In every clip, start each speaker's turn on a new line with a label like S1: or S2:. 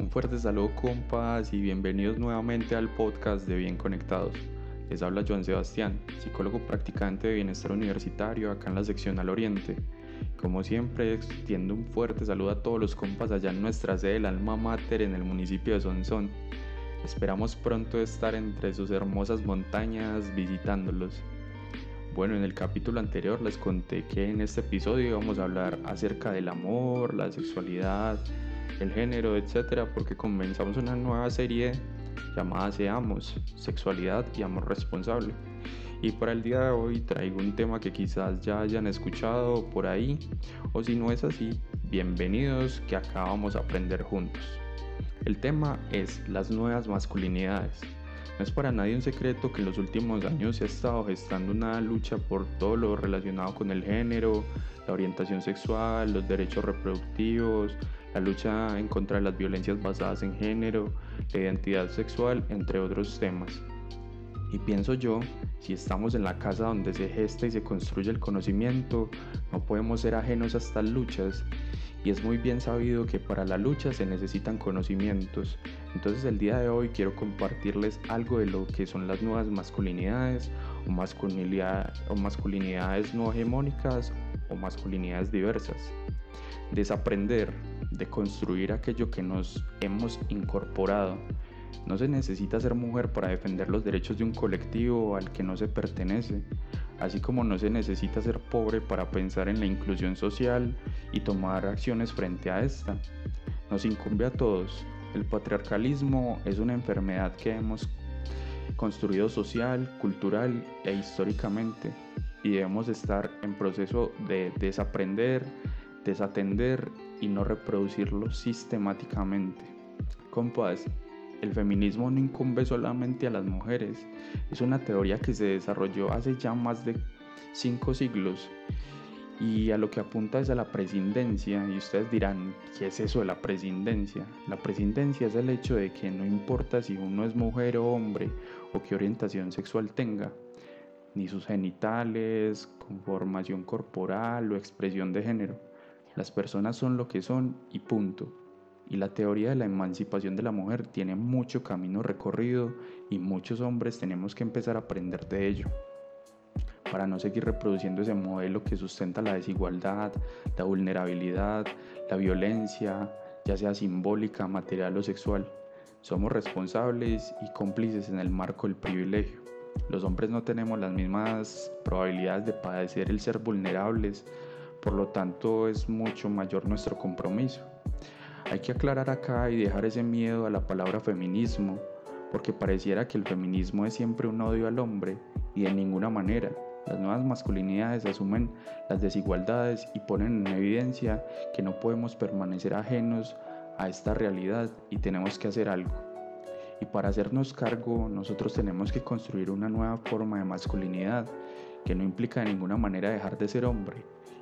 S1: Un fuerte saludo compas y bienvenidos nuevamente al podcast de Bien Conectados. Les habla Joan Sebastián, psicólogo practicante de bienestar universitario acá en la sección al oriente. Como siempre, extiendo un fuerte saludo a todos los compas allá en nuestra sede del Alma Mater en el municipio de Sonsón. Esperamos pronto estar entre sus hermosas montañas visitándolos. Bueno, en el capítulo anterior les conté que en este episodio íbamos a hablar acerca del amor, la sexualidad, el género, etcétera, porque comenzamos una nueva serie llamada Seamos, Sexualidad y Amor Responsable. Y para el día de hoy traigo un tema que quizás ya hayan escuchado por ahí, o si no es así, bienvenidos que acá vamos a aprender juntos. El tema es las nuevas masculinidades. No es para nadie un secreto que en los últimos años se ha estado gestando una lucha por todo lo relacionado con el género, la orientación sexual, los derechos reproductivos, la lucha en contra de las violencias basadas en género, la identidad sexual, entre otros temas. Y pienso yo, si estamos en la casa donde se gesta y se construye el conocimiento, no podemos ser ajenos a estas luchas. Y es muy bien sabido que para la lucha se necesitan conocimientos. Entonces el día de hoy quiero compartirles algo de lo que son las nuevas masculinidades o, o masculinidades no hegemónicas o masculinidades diversas. Desaprender, de construir aquello que nos hemos incorporado no se necesita ser mujer para defender los derechos de un colectivo al que no se pertenece, así como no se necesita ser pobre para pensar en la inclusión social y tomar acciones frente a esta. Nos incumbe a todos. El patriarcalismo es una enfermedad que hemos construido social, cultural e históricamente y debemos estar en proceso de desaprender, desatender y no reproducirlo sistemáticamente. Compas, el feminismo no incumbe solamente a las mujeres, es una teoría que se desarrolló hace ya más de cinco siglos y a lo que apunta es a la prescindencia y ustedes dirán, ¿qué es eso de la prescindencia? La prescindencia es el hecho de que no importa si uno es mujer o hombre o qué orientación sexual tenga, ni sus genitales, conformación corporal o expresión de género. Las personas son lo que son y punto y la teoría de la emancipación de la mujer tiene mucho camino recorrido y muchos hombres tenemos que empezar a aprender de ello para no seguir reproduciendo ese modelo que sustenta la desigualdad, la vulnerabilidad, la violencia, ya sea simbólica, material o sexual. Somos responsables y cómplices en el marco del privilegio. Los hombres no tenemos las mismas probabilidades de padecer el ser vulnerables, por lo tanto es mucho mayor nuestro compromiso. Hay que aclarar acá y dejar ese miedo a la palabra feminismo, porque pareciera que el feminismo es siempre un odio al hombre y de ninguna manera. Las nuevas masculinidades asumen las desigualdades y ponen en evidencia que no podemos permanecer ajenos a esta realidad y tenemos que hacer algo. Y para hacernos cargo, nosotros tenemos que construir una nueva forma de masculinidad que no implica de ninguna manera dejar de ser hombre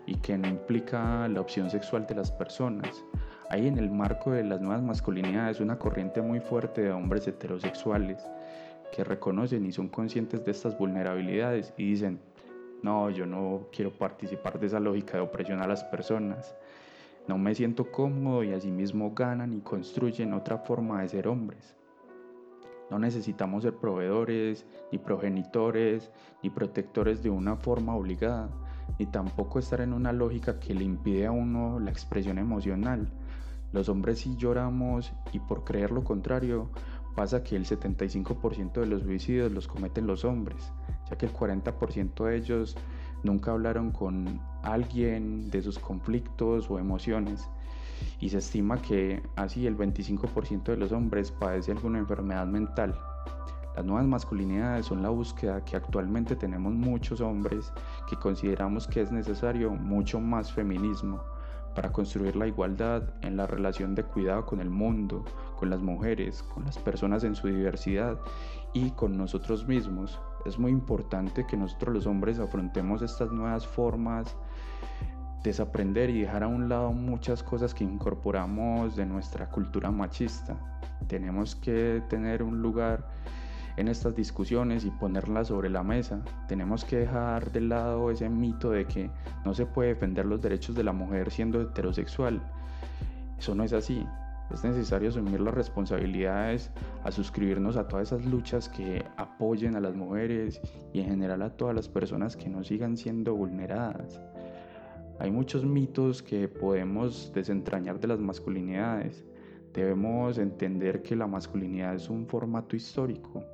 S1: y que no implica la opción sexual de las personas, hay en el marco de las nuevas masculinidades una corriente muy fuerte de hombres heterosexuales que reconocen y son conscientes de estas vulnerabilidades y dicen, no, yo no quiero participar de esa lógica de opresión a las personas, no me siento cómodo y asimismo ganan y construyen otra forma de ser hombres. No necesitamos ser proveedores, ni progenitores, ni protectores de una forma obligada, ni tampoco estar en una lógica que le impide a uno la expresión emocional, los hombres sí lloramos y por creer lo contrario pasa que el 75% de los suicidios los cometen los hombres, ya que el 40% de ellos nunca hablaron con alguien de sus conflictos o emociones y se estima que así el 25% de los hombres padece alguna enfermedad mental. Las nuevas masculinidades son la búsqueda que actualmente tenemos muchos hombres que consideramos que es necesario mucho más feminismo para construir la igualdad en la relación de cuidado con el mundo, con las mujeres, con las personas en su diversidad y con nosotros mismos. Es muy importante que nosotros los hombres afrontemos estas nuevas formas, desaprender y dejar a un lado muchas cosas que incorporamos de nuestra cultura machista. Tenemos que tener un lugar en estas discusiones y ponerlas sobre la mesa. Tenemos que dejar de lado ese mito de que no se puede defender los derechos de la mujer siendo heterosexual. Eso no es así. Es necesario asumir las responsabilidades, a suscribirnos a todas esas luchas que apoyen a las mujeres y en general a todas las personas que no sigan siendo vulneradas. Hay muchos mitos que podemos desentrañar de las masculinidades. Debemos entender que la masculinidad es un formato histórico,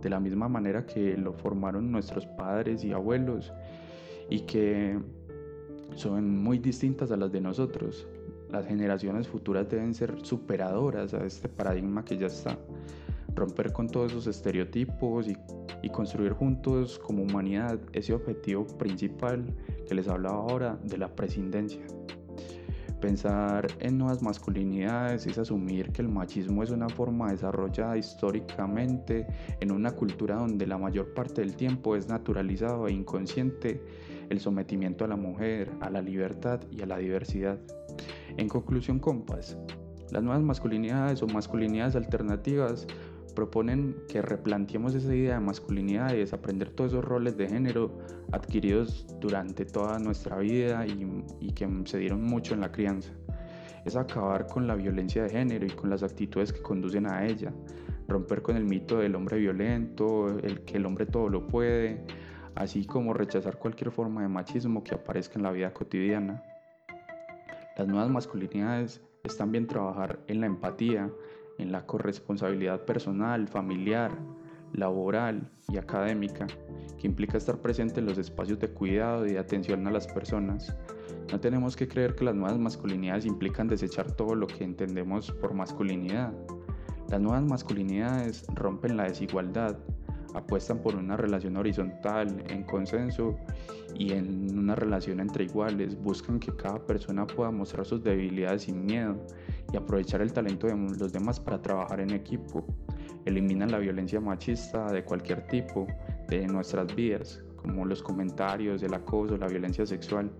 S1: de la misma manera que lo formaron nuestros padres y abuelos y que son muy distintas a las de nosotros las generaciones futuras deben ser superadoras a este paradigma que ya está. Romper con todos esos estereotipos y, y construir juntos como humanidad ese objetivo principal que les hablaba ahora de la prescindencia. Pensar en nuevas masculinidades es asumir que el machismo es una forma desarrollada históricamente en una cultura donde la mayor parte del tiempo es naturalizado e inconsciente el sometimiento a la mujer, a la libertad y a la diversidad. En conclusión, compas, las nuevas masculinidades o masculinidades alternativas proponen que replanteemos esa idea de masculinidad y desaprender todos esos roles de género adquiridos durante toda nuestra vida y, y, que se dieron mucho en la crianza. Es acabar con la violencia de género y con las actitudes que conducen a ella, romper con el mito del hombre violento, el que el hombre todo lo puede, así como rechazar cualquier forma de machismo que aparezca en la vida cotidiana. Las nuevas masculinidades es también trabajar en la empatía, en la corresponsabilidad personal, familiar, laboral y académica, que implica estar presente en los espacios de cuidado y de atención a las personas. No tenemos que creer que las nuevas masculinidades implican desechar todo lo que entendemos por masculinidad. Las nuevas masculinidades rompen la desigualdad, apuestan por una relación horizontal, en consenso y en una relación entre iguales. Buscan que cada persona pueda mostrar sus debilidades sin miedo y aprovechar el talento de los demás para trabajar en equipo. Eliminan la violencia machista de cualquier tipo de nuestras vidas, como los comentarios, el acoso, la violencia sexual.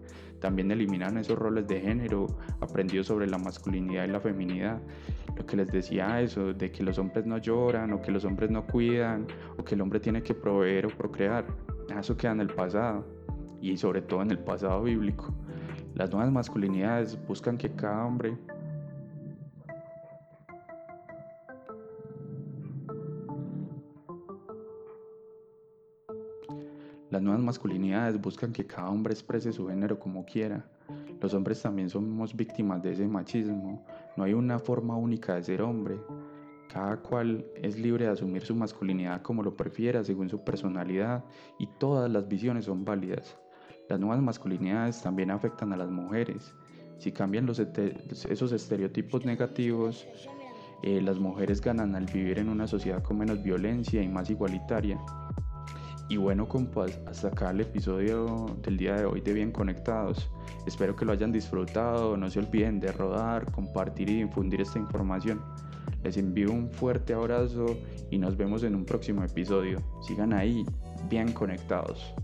S1: También eliminan esos roles de género aprendidos sobre la masculinidad y la feminidad. Lo que les decía eso, de que los hombres no lloran o que los hombres no cuidan o que el hombre tiene que proveer o procrear. Eso queda en el pasado y sobre todo en el pasado bíblico. Las nuevas masculinidades buscan que cada hombre Las nuevas masculinidades buscan que cada hombre exprese su género como quiera. Los hombres también somos víctimas de ese machismo. No hay una forma única de ser hombre. Cada cual es libre de asumir su masculinidad como lo prefiera según su personalidad y todas las visiones son válidas. Las nuevas masculinidades también afectan a las mujeres. Si cambian esos estereotipos negativos, eh, las mujeres ganan al vivir en una sociedad con menos violencia y más igualitaria. Y bueno, compas, hasta acá el episodio del día de hoy de Bien Conectados. Espero que lo hayan disfrutado. No se olviden de rodar, compartir y difundir esta información. Les envío un fuerte abrazo y nos vemos en un próximo episodio. Sigan ahí, bien conectados.